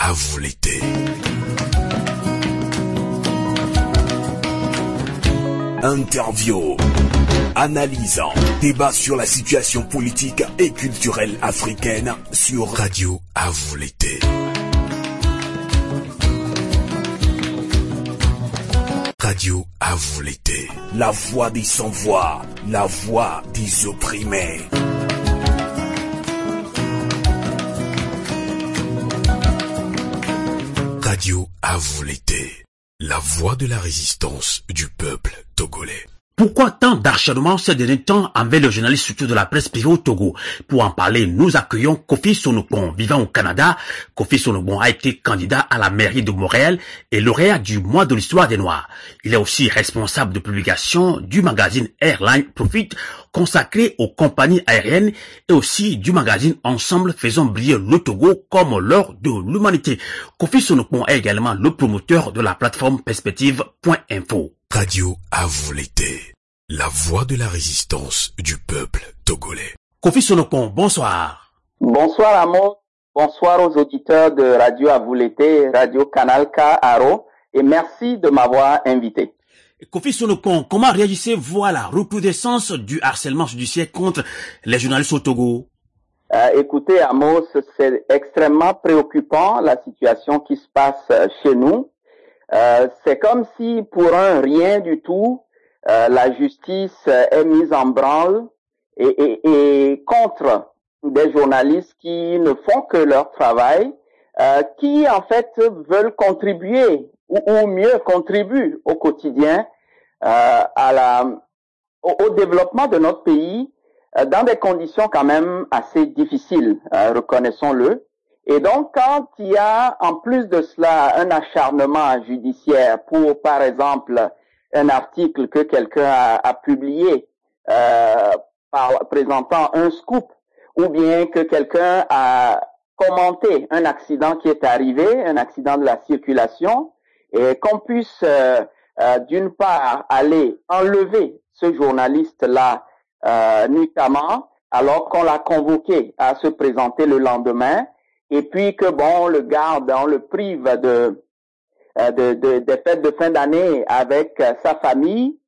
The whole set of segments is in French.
à vous. Interview, analyse, débat sur la situation politique et culturelle africaine sur Radio à vous l'été. Radio à vous l'été. La voix des sans-voix, la voix des opprimés. À vous l'été. La voix de la résistance du peuple togolais. Pourquoi tant d'acharnement ces derniers temps envers le journaliste surtout de la presse privée au Togo? Pour en parler, nous accueillons Kofi Sonopon, vivant au Canada. Kofi Sonopon a été candidat à la mairie de Montréal et lauréat du mois de l'histoire des Noirs. Il est aussi responsable de publication du magazine Airline Profit consacré aux compagnies aériennes et aussi du magazine Ensemble faisant briller le Togo comme l'or de l'humanité. Kofi Sonopon est également le promoteur de la plateforme perspective.info. Radio à vous l'été. La voix de la résistance du peuple togolais. Kofi Sonopon, bonsoir. Bonsoir Amo. Bonsoir aux auditeurs de Radio à vous l'été, Radio Canal K Aro, et merci de m'avoir invité. Kofi Sonopon, comment réagissez-vous à la recrudescence du harcèlement judiciaire contre les journalistes au Togo? Euh, Écoutez Amos, c'est extrêmement préoccupant la situation qui se passe chez nous. Euh, c'est comme si pour un rien du tout, euh, la justice est mise en branle et, et, et, contre des journalistes qui ne font que leur travail, euh, qui en fait veulent contribuer ou, ou mieux contribuent au quotidien euh, à la, au, au, développement de notre pays dans des conditions quand même assez difficiles, reconnaissons-le. Et donc, quand il y a en plus de cela un acharnement judiciaire pour, par exemple, un article que quelqu'un a, publié euh, par, présentant un scoop, ou bien que quelqu'un a commenté un accident qui est arrivé, un accident de la circulation, et qu'on puisse euh, euh, d'une part aller enlever ce journaliste-là euh, nuitamment, alors qu'on l'a convoqué à se présenter le lendemain, et puis que bon, on le garde, on le prive de, de, de des fêtes de fin d'année avec sa famille,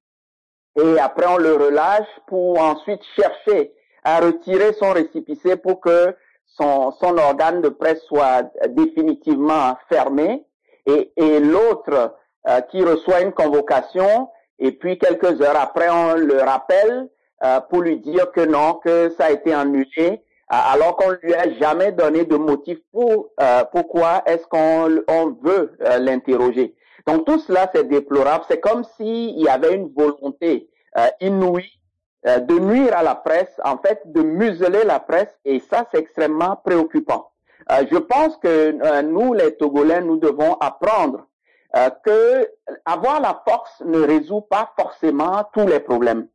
et après on le relâche pour ensuite chercher à retirer son récipicé pour que son, son organe de presse soit définitivement fermé, et, et l'autre euh, qui reçoit une convocation, et puis quelques heures après on le rappelle euh, pour lui dire que non, que ça a été annulé, alors qu'on lui a jamais donné de motif pour euh, pourquoi est-ce qu'on on veut euh, l'interroger. Donc tout cela c'est déplorable. C'est comme s'il y avait une volonté euh, inouïe de nuire à la presse, en fait, de museler la presse, et ça c'est extrêmement préoccupant. je pense que nous, les Togolais, nous devons apprendre que avoir la force ne résout pas forcément tous les problèmes.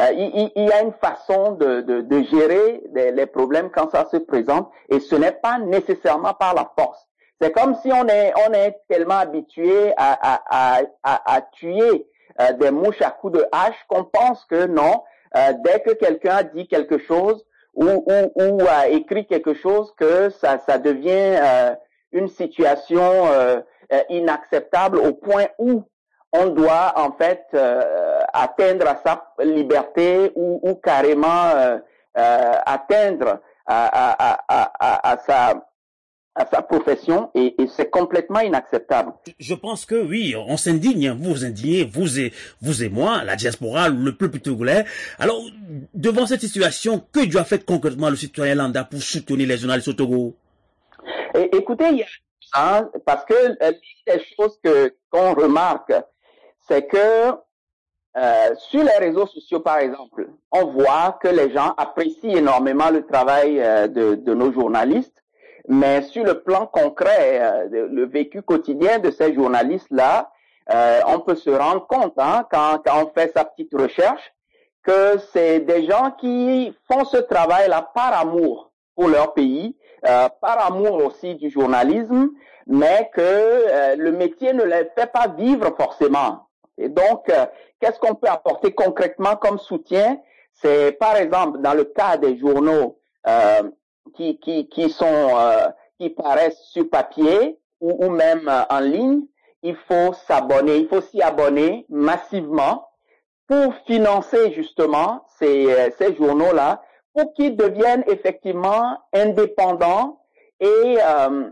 Euh, il, y a une façon de, gérer les, problèmes quand ça se présente et ce n'est pas nécessairement par la force. C'est comme si on est, tellement habitué à, tuer euh, des mouches à coups de hache qu'on pense que non, euh, dès que quelqu'un dit quelque chose ou, a écrit quelque chose, que ça, devient une situation inacceptable au point où on doit en fait atteindre sa liberté ou, ou carrément euh, euh, atteindre à, à, à, à, sa à sa profession et, et c'est complètement inacceptable. Je pense que oui, on s'indigne, vous vous indignez, vous et vous et moi, la diaspora, le peuple togolais. Alors, devant cette situation, que doit faire concrètement le citoyen lambda pour soutenir les journalistes au Togo? Et, Écoutez, il y a hein, parce que euh, les choses que qu'on remarque, c'est que euh, sur les réseaux sociaux, par exemple, on voit que les gens apprécient énormément le travail euh, de, nos journalistes, mais sur le plan concret, euh, le vécu quotidien de ces journalistes-là, on peut se rendre compte, hein, quand, quand on fait sa petite recherche, que c'est des gens qui font ce travail-là par amour pour leur pays, par amour aussi du journalisme, mais que le métier ne les fait pas vivre forcément. Et donc, euh, qu'est-ce qu'on peut apporter concrètement comme soutien? C'est par exemple dans le cas des journaux euh, qui, qui, qui sont euh, qui paraissent sur papier ou, même en ligne, il faut s'abonner, il faut s'y abonner massivement pour financer justement ces, ces journaux-là, pour qu'ils deviennent effectivement indépendants et euh,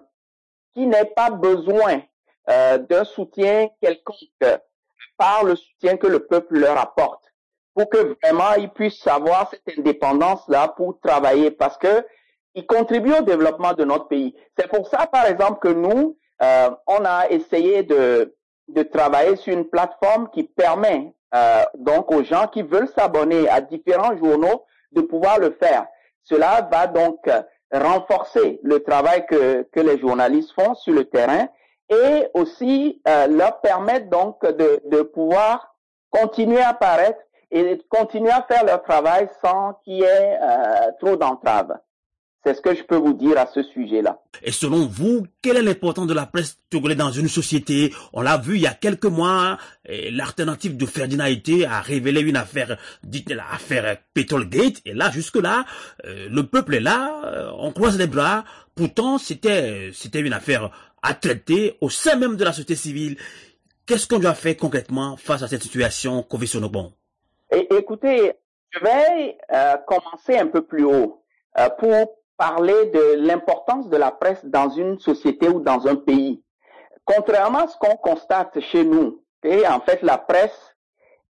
qui n'aient pas besoin euh, d'un soutien quelconque par le soutien que le peuple leur apporte, pour que vraiment ils puissent avoir cette indépendance-là pour travailler, parce que ils contribuent au développement de notre pays. C'est pour ça, par exemple, que nous, euh, on a essayé de, de travailler sur une plateforme qui permet euh, donc aux gens qui veulent s'abonner à différents journaux de pouvoir le faire. Cela va donc renforcer le travail que, que les journalistes font sur le terrain et aussi euh, leur permettre donc de, de pouvoir continuer à apparaître et continuer à faire leur travail sans qu'il y ait euh, trop d'entraves. C'est ce que je peux vous dire à ce sujet-là. Et selon vous, quelle est l'importance de la presse togolaise dans une société? On l'a vu il y a quelques mois, l'alternative de Ferdinand été a révélé une affaire, dite l'affaire Petrolgate. Et là, jusque-là, euh, le peuple est là, euh, on croise les bras. Pourtant, c'était c'était une affaire à traiter au sein même de la société civile. Qu'est-ce qu'on doit faire concrètement face à cette situation Kofi Sonobon Écoutez, je vais euh, commencer un peu plus haut pour parler de l'importance de la presse dans une société ou dans un pays. Contrairement à ce qu'on constate chez nous, et en fait la presse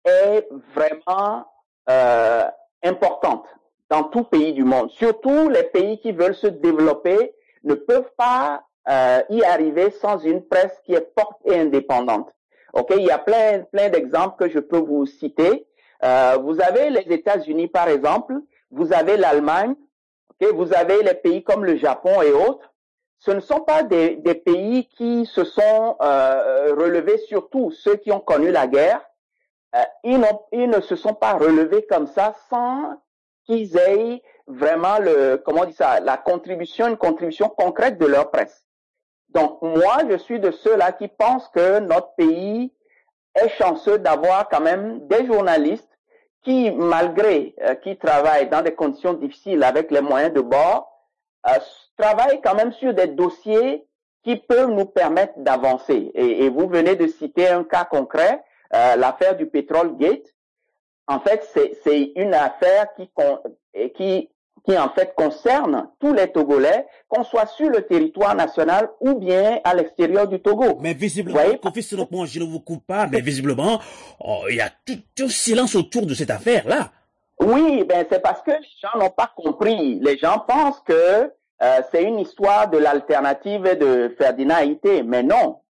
est vraiment euh, importante dans tout pays du monde. Surtout les pays qui veulent se développer ne peuvent pas euh, y arriver sans une presse qui est forte et indépendante. Ok, il y a plein plein d'exemples que je peux vous citer. Euh, vous avez les États-Unis par exemple, vous avez l'Allemagne, vous avez les pays comme le Japon et autres. Ce ne sont pas des, pays qui se sont euh, relevés, surtout ceux qui ont connu la guerre. Euh, ils, ils, ne se sont pas relevés comme ça sans qu'ils aient vraiment le, comment on dit ça, la contribution, une contribution concrète de leur presse. Donc moi, je suis de ceux-là qui pensent que notre pays est chanceux d'avoir quand même des journalistes qui, malgré euh, qui travaillent dans des conditions difficiles avec les moyens de bord, euh, travaillent quand même sur des dossiers qui peuvent nous permettre d'avancer. Et, et, vous venez de citer un cas concret, euh, l'affaire du pétrole gate. En fait, c'est une affaire qui, qui qui en fait concerne tous les Togolais, qu'on soit sur le territoire national ou bien à l'extérieur du Togo. Mais visiblement, je ne vous coupe pas, mais visiblement, oh, il y a tout, tout silence autour de cette affaire-là. Oui, ben c'est parce que les gens n'ont pas compris. Les gens pensent que euh, c'est une histoire de l'alternative de Ferdinand Haïté, mais non.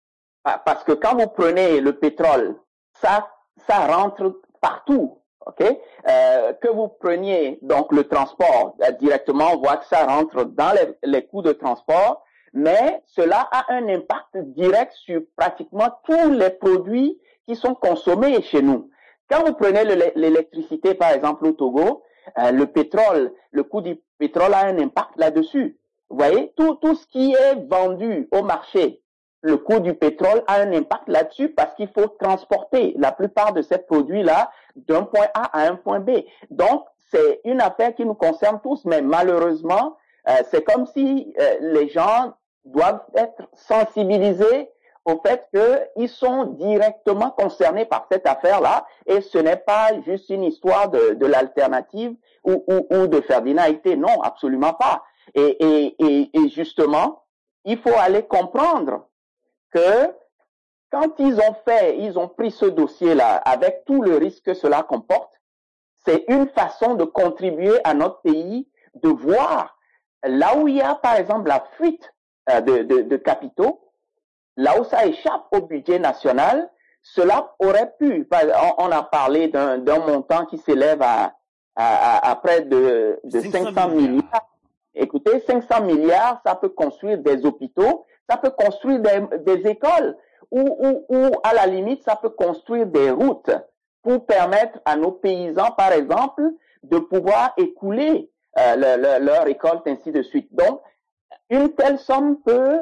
Parce que quand vous prenez le pétrole, ça, ça rentre partout ok? Euh, Que vous preniez donc le transport euh, directement, on voit que ça rentre dans les, les, coûts de transport, mais cela a un impact direct sur pratiquement tous les produits qui sont consommés chez nous. Quand vous prenez l'électricité, par exemple, au Togo, euh, le pétrole, le coût du pétrole a un impact là-dessus. Vous voyez, tout, tout ce qui est vendu au marché le coût du pétrole a un impact là-dessus parce qu'il faut transporter la plupart de ces produits-là d'un point A à un point B. Donc, c'est une affaire qui nous concerne tous, mais malheureusement, euh, c'est comme si euh, les gens doivent être sensibilisés au fait qu'ils sont directement concernés par cette affaire-là et ce n'est pas juste une histoire de, de l'alternative ou, ou, ou, de Ferdinand Non, absolument pas. Et, et, et, et justement, il faut aller comprendre que quand ils ont fait, ils ont pris ce dossier-là avec tout le risque que cela comporte, c'est une façon de contribuer à notre pays de voir là où il y a, par exemple, la fuite euh, de, de, de capitaux, là où ça échappe au budget national, cela aurait pu, on a parlé d'un montant qui s'élève à, à, à, près de, de 500 milliards. Écoutez, 500 milliards, ça peut construire des hôpitaux, ça peut construire des, écoles ou, ou, ou, à la limite, ça peut construire des routes pour permettre à nos paysans, par exemple, de pouvoir écouler euh, leur récolte, ainsi de suite. Donc, une telle somme peut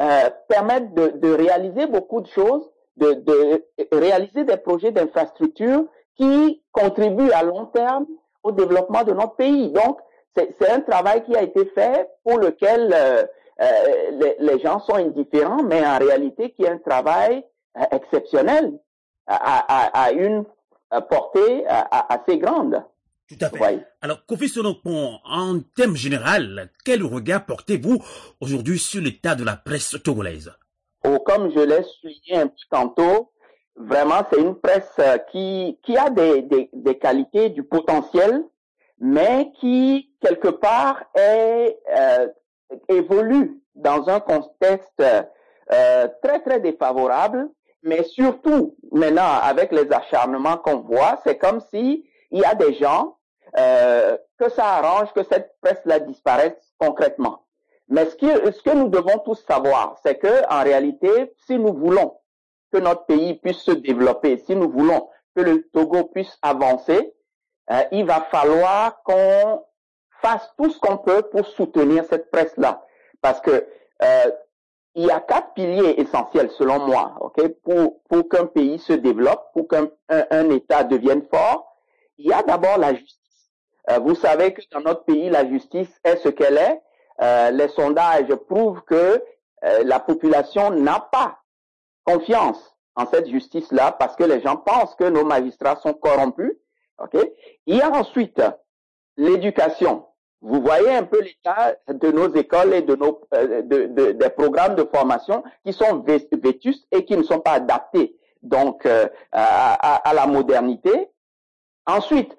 euh, permettre de, réaliser beaucoup de choses, de, de réaliser des projets d'infrastructure qui contribuent à long terme au développement de notre pays. Donc, c'est un travail qui a été fait pour lequel euh, les, les, gens sont indifférents, mais en réalité, qui est un travail exceptionnel à, à, à une portée assez grande. Tout à fait. Alors, Kofi Sonopon, en thème général, quel regard portez-vous aujourd'hui sur l'état de la presse togolaise? Oh, Comme je l'ai souligné un petit tantôt, vraiment, c'est une presse qui, qui a des, des, des, qualités, du potentiel, mais qui, quelque part, est, euh, évolue dans un contexte euh, très, très défavorable mais surtout, maintenant, avec les acharnements qu'on voit, c'est comme si il y a des gens euh, que ça arrange que cette presse-là disparaisse concrètement. Mais ce que, ce que nous devons tous savoir, c'est que en réalité, si nous voulons que notre pays puisse se développer, si nous voulons que le Togo puisse avancer, euh, il va falloir qu'on fasse tout ce qu'on peut pour soutenir cette presse-là. Parce que euh, il y a quatre piliers essentiels selon moi, ok, pour pour qu'un pays se développe, pour qu'un un, État devienne fort. Il y a d'abord la justice. Euh, vous savez que dans notre pays, la justice est ce qu'elle est. Euh, les sondages prouvent que euh, la population n'a pas confiance en cette justice-là parce que les gens pensent que nos magistrats sont corrompus. Ok. Il y a ensuite l'éducation. Vous voyez un peu l'état de nos écoles et de nos euh, de, de, des programmes de formation qui sont vétustes et qui ne sont pas adaptés donc euh, à, à, la modernité. Ensuite,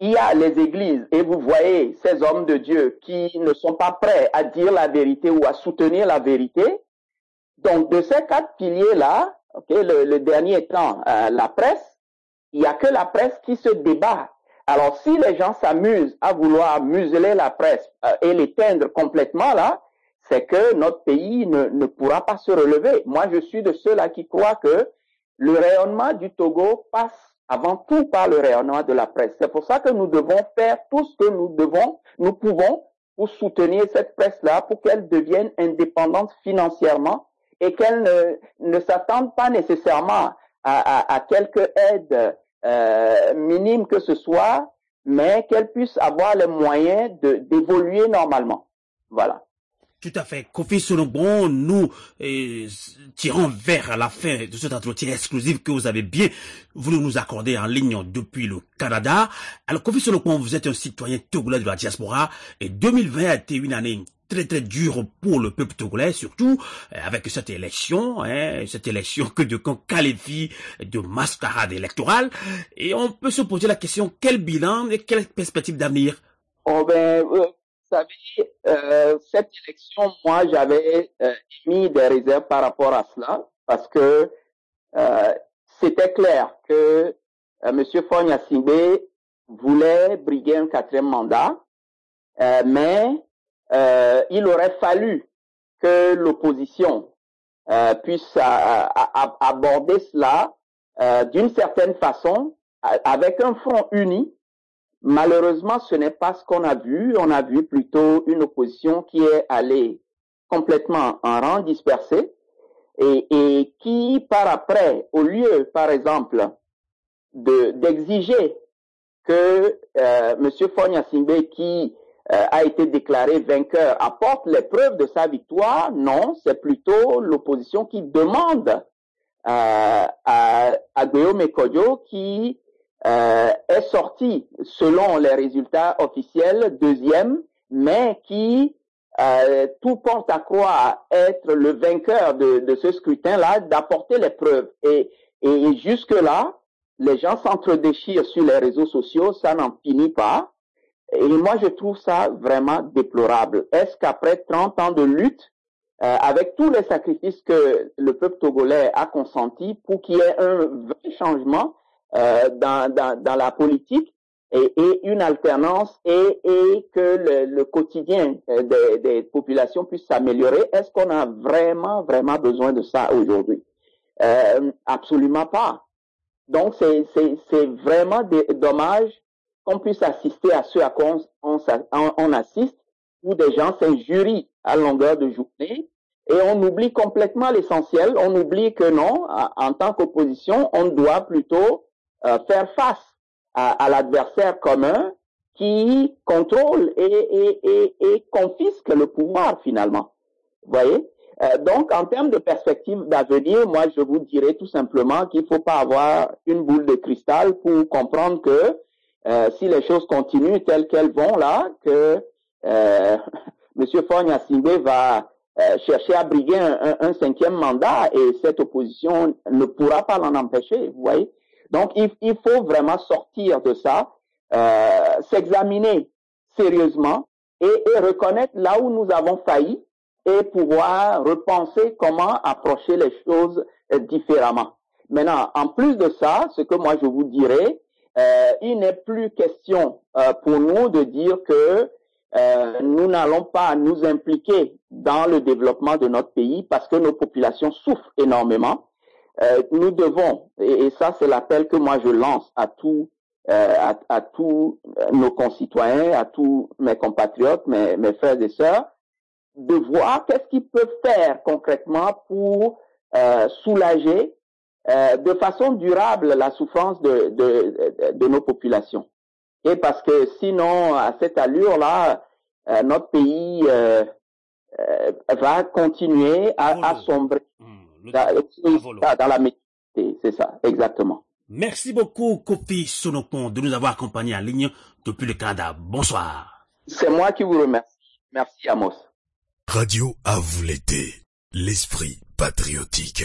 il y a les églises et vous voyez ces hommes de Dieu qui ne sont pas prêts à dire la vérité ou à soutenir la vérité. Donc de ces quatre piliers là, okay, le, le dernier étant euh, la presse, il y a que la presse qui se débat alors, si les gens s'amusent à vouloir museler la presse euh, et l'éteindre complètement, là, c'est que notre pays ne, ne, pourra pas se relever. Moi, je suis de ceux-là qui croient que le rayonnement du Togo passe avant tout par le rayonnement de la presse. C'est pour ça que nous devons faire tout ce que nous devons, nous pouvons pour soutenir cette presse-là, pour qu'elle devienne indépendante financièrement et qu'elle ne, ne s'attende pas nécessairement à, à, à quelques aides euh, minime que ce soit, mais qu'elle puisse avoir les moyens d'évoluer normalement. Voilà. Tout à fait. Kofi Sonobon, nous tirons vers la fin de cet entretien exclusif que vous avez bien voulu nous accorder en ligne depuis le Canada. Alors Kofi Sonobon, vous êtes un citoyen togolais de la diaspora et 2020 a été une année très très dur pour le peuple togolais, surtout euh, avec cette élection, hein, cette élection que de qu'on qualifie de mascarade électorale. Et on peut se poser la question, quel bilan et quelle perspective d'avenir? Oh ben, Vous savez, euh, cette élection, moi j'avais euh, mis des réserves par rapport à cela, parce que euh, c'était clair que euh, M. Fogna voulait briguer un quatrième mandat, euh, mais euh, il aurait fallu que l'opposition euh, puisse aborder cela euh, d'une certaine façon avec un front uni. Malheureusement, ce n'est pas ce qu'on a vu. On a vu plutôt une opposition qui est allée complètement en rang dispersé et, et qui, par après, au lieu, par exemple, de d'exiger que euh, M. Fonya Simbe, qui euh, a été déclaré vainqueur apporte les preuves de sa victoire? Non, c'est plutôt l'opposition qui demande euh, à, à Guillaume qui euh, est sorti selon les résultats officiels deuxième, mais qui euh, tout porte à croire être le vainqueur de, de ce scrutin-là, d'apporter les preuves. Et, et jusque-là, les gens s'entre-déchirent sur les réseaux sociaux, ça n'en finit pas. Et moi, je trouve ça vraiment déplorable. Est-ce qu'après 30 ans de lutte, euh, avec tous les sacrifices que le peuple togolais a consenti pour qu'il y ait un vrai changement euh, dans, dans, dans, la politique et, et une alternance et, et que le, le quotidien euh, des, des, populations puisse s'améliorer, est-ce qu'on a vraiment, vraiment besoin de ça aujourd'hui? Euh, Absolument pas. Donc, c'est vraiment dommage qu'on puisse assister à ce à quoi on, on, assiste, où des gens s'injurient à longueur de journée, et on oublie complètement l'essentiel. On oublie que non, en tant qu'opposition, on doit plutôt euh, faire face à, l'adversaire commun qui contrôle et, confisque le pouvoir finalement. Voyez? Euh, Donc, en termes de perspective d'avenir, moi, je vous dirais tout simplement qu'il ne faut pas avoir une boule de cristal pour comprendre que euh, si les choses continuent telles qu'elles vont là, que euh, M. Fogna va euh, chercher à briguer un, un, cinquième mandat et cette opposition ne pourra pas l'en empêcher, vous voyez. Donc, il, il, faut vraiment sortir de ça, euh, s'examiner sérieusement et, et, reconnaître là où nous avons failli et pouvoir repenser comment approcher les choses différemment. Maintenant, en plus de ça, ce que moi je vous dirais, euh, il n'est plus question euh, pour nous de dire que euh, nous n'allons pas nous impliquer dans le développement de notre pays parce que nos populations souffrent énormément. Euh, nous devons, et, ça c'est l'appel que moi je lance à tous euh, à, à, tous nos concitoyens, à tous mes compatriotes, mes, mes frères et sœurs, de voir qu'est-ce qu'ils peuvent faire concrètement pour euh, soulager euh, de façon durable la souffrance de, de, de, nos populations. Et parce que sinon, à cette allure-là, euh, notre pays euh, euh, va continuer à, à sombrer Mmh, dans, dans la médiocrité. C'est ça, exactement. Merci beaucoup, Kofi Sonopon, de nous avoir accompagnés en ligne depuis le Canada. Bonsoir. C'est moi qui vous remercie. Merci, Amos. Radio à vous l'été. L'esprit patriotique.